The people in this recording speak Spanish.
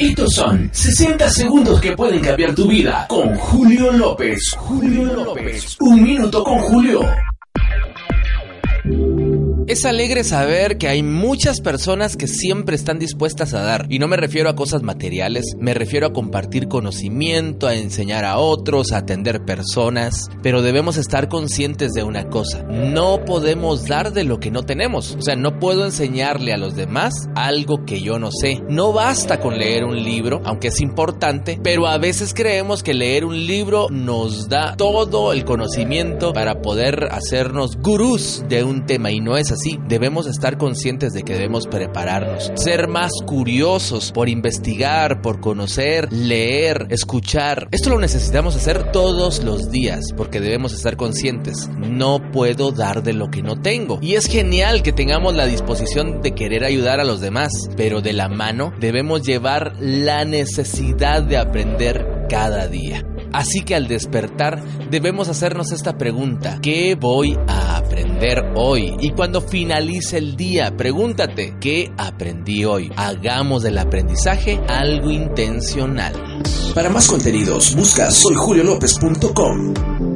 Estos son 60 segundos que pueden cambiar tu vida con Julio López. Julio López. Un minuto con Julio. Es alegre saber que hay muchas personas que siempre están dispuestas a dar. Y no me refiero a cosas materiales, me refiero a compartir conocimiento, a enseñar a otros, a atender personas. Pero debemos estar conscientes de una cosa. No podemos dar de lo que no tenemos. O sea, no puedo enseñarle a los demás algo que yo no sé. No basta con leer un libro, aunque es importante, pero a veces creemos que leer un libro nos da todo el conocimiento para poder hacernos gurús de un tema y no es así debemos estar conscientes de que debemos prepararnos, ser más curiosos por investigar, por conocer, leer, escuchar. Esto lo necesitamos hacer todos los días porque debemos estar conscientes. No puedo dar de lo que no tengo. Y es genial que tengamos la disposición de querer ayudar a los demás, pero de la mano debemos llevar la necesidad de aprender cada día. Así que al despertar debemos hacernos esta pregunta, ¿qué voy aprender hoy? Y cuando finalice el día, pregúntate, ¿qué aprendí hoy? Hagamos del aprendizaje algo intencional. Para más contenidos, busca soyjuliolopez.com.